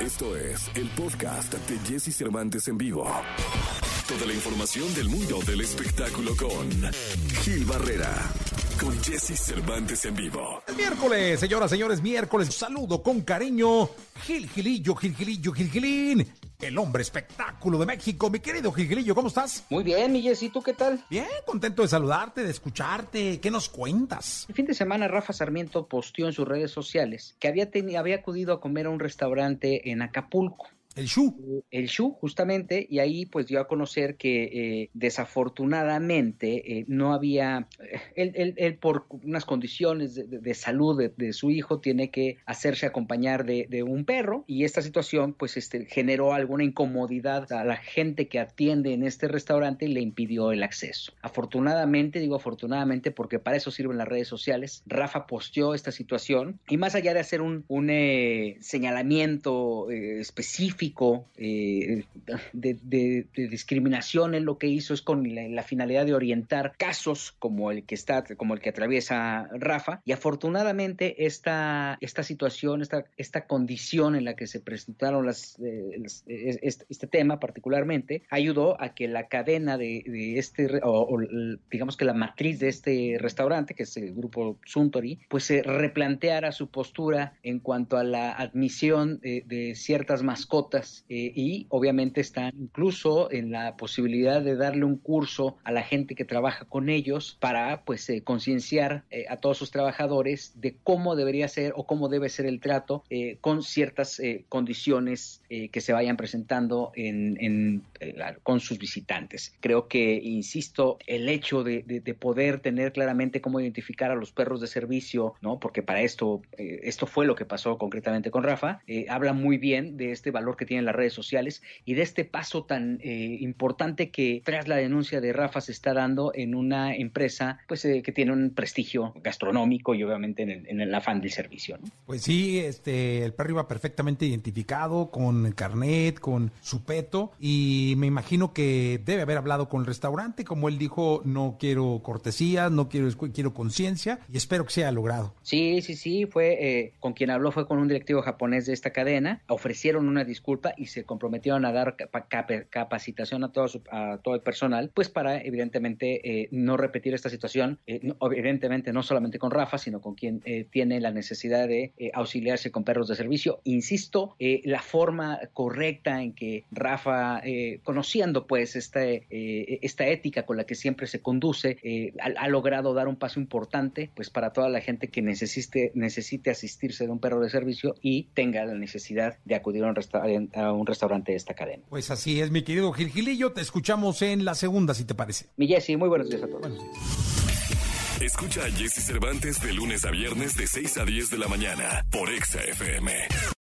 Esto es el podcast de Jesse Cervantes en vivo. Toda la información del mundo del espectáculo con Gil Barrera. Con Jesse Cervantes en vivo. Miércoles, señoras, señores, miércoles. Saludo con cariño. Gil Gilillo, Gil Gilillo, Gil Gilín. El hombre espectáculo de México. Mi querido Gil Gilillo, ¿cómo estás? Muy bien, mi Jessy, ¿tú qué tal? Bien, contento de saludarte, de escucharte. ¿Qué nos cuentas? El fin de semana Rafa Sarmiento posteó en sus redes sociales que había, había acudido a comer a un restaurante en Acapulco. El Shu. El Shu, justamente, y ahí pues dio a conocer que eh, desafortunadamente eh, no había, eh, él, él- él por unas condiciones de, salud de, su hijo tiene que hacerse acompañar de, un perro y esta situación pues este, generó alguna incomodidad a la gente que atiende en este restaurante y le impidió el acceso. Afortunadamente, digo afortunadamente porque para eso sirven las redes sociales, Rafa posteó esta situación y más allá de hacer un, un, señalamiento eh, específico eh, de, de- de discriminación, él lo que hizo es con la, la finalidad de orientar casos como el que está, como el que atraviesa Rafa, y afortunadamente esta, esta situación, esta, esta condición en la que se presentaron las, eh, las- es- este, este tema particularmente, ayudó a que la cadena de, de este, o, o digamos que la matriz de este restaurante, que es el grupo Suntory, pues se replanteara su postura en cuanto a la admisión eh, de ciertas mascotas eh, y obviamente están incluso en la posibilidad de darle un curso a la gente que trabaja con ellos para pues eh, concienciar eh, a todos sus trabajadores de cómo debería ser o cómo debe ser el trato eh, con ciertas eh, condiciones eh, que se vayan presentando en, en, con sus visitantes. Creo que, insisto, el hecho de, de- de poder tener claramente cómo identificar a los perros de servicio, ¿no? Porque para esto, esto fue lo que pasó concretamente con Rafa, habla muy bien de este valor que tienen las redes sociales y de este paso tan eh, importante que tras la denuncia de Rafa se está dando en una empresa pues eh, que tiene un prestigio gastronómico y obviamente en el, en el afán del servicio, ¿no? Pues sí, este, el perro iba perfectamente identificado, con el carnet, con su peto, y me imagino que debe haber hablado con el restaurante, como él dijo, no quiero cortesías, no quiero, quiero conciencia, y espero que sea logrado. Sí, sí, sí, fue eh, con quien habló fue con un directivo japonés de esta cadena, ofrecieron una y se comprometieron a dar capa- cap- capacitación a todo, su- a todo el personal, pues para evidentemente eh, no repetir esta situación, eh, no- evidentemente no solamente con Rafa, sino con quien eh, tiene la necesidad de eh, auxiliarse con perros de servicio. Insisto, eh, la forma correcta en que Rafa, eh, conociendo pues esta, esta ética con la que siempre se conduce, ha, ha logrado dar un paso importante pues para toda la gente que necesite, necesite asistirse de un perro de servicio y tenga la necesidad de acudir a un, resta- a un restaurante de esta cadena. Pues así es, mi querido Gil Gilillo, te escuchamos en la segunda, si te parece. Mi Jessy, muy buenos días a todos. Buenos días. Escucha a Jesse Cervantes de lunes a viernes de 6 a 10 de la mañana por Exa FM.